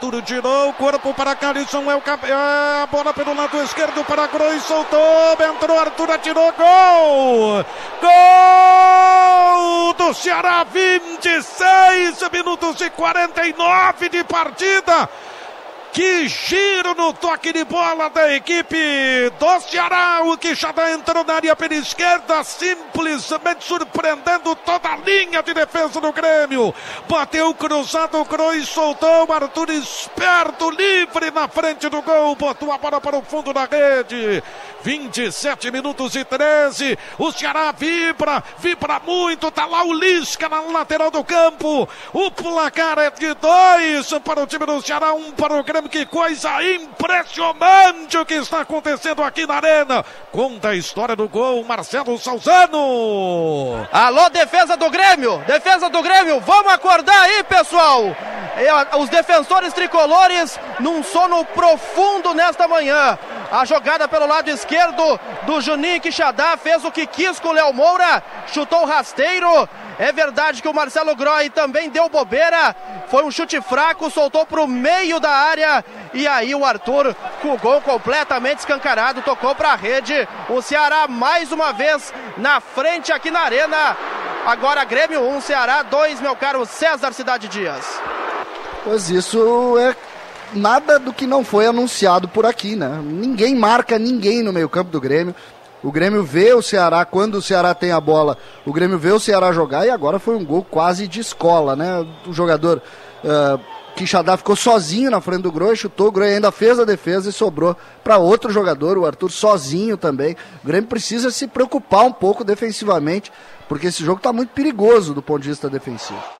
Arthur tirou o corpo para Calisson. É, o é a bola pelo lado esquerdo para Cruz. Soltou. Entrou Arthur, atirou. Gol! Gol do Ceará. 26 minutos e 49 de partida. Que giro no toque de bola da equipe do Ceará. O Quixadá entrou na área pela esquerda, simplesmente surpreendendo toda a linha de defesa do Grêmio. Bateu cruzado, Cruz soltou. Arthur esperto, livre na frente do gol. Botou a bola para o fundo da rede. 27 minutos e 13. O Ceará vibra, vibra muito. Tá lá o Lisca na lateral do campo. O placar é de dois para o time do Ceará, um para o Grêmio. Que coisa impressionante o que está acontecendo aqui na Arena. Conta a história do gol, Marcelo Salzano. Alô, defesa do Grêmio, defesa do Grêmio, vamos acordar aí, pessoal. Os defensores tricolores num sono profundo nesta manhã. A jogada pelo lado esquerdo do Juninho Quixadá fez o que quis com o Léo Moura, chutou rasteiro. É verdade que o Marcelo Groy também deu bobeira. Foi um chute fraco, soltou para o meio da área. E aí o Arthur, com o gol completamente escancarado, tocou para a rede. O Ceará mais uma vez na frente aqui na Arena. Agora Grêmio 1, Ceará 2, meu caro César Cidade Dias. Pois isso é nada do que não foi anunciado por aqui, né? Ninguém marca ninguém no meio-campo do Grêmio. O Grêmio vê o Ceará, quando o Ceará tem a bola, o Grêmio vê o Ceará jogar e agora foi um gol quase de escola, né? O jogador uh, Quixadá ficou sozinho na frente do Groi, chutou, o Groi ainda fez a defesa e sobrou para outro jogador, o Arthur sozinho também. O Grêmio precisa se preocupar um pouco defensivamente, porque esse jogo está muito perigoso do ponto de vista defensivo.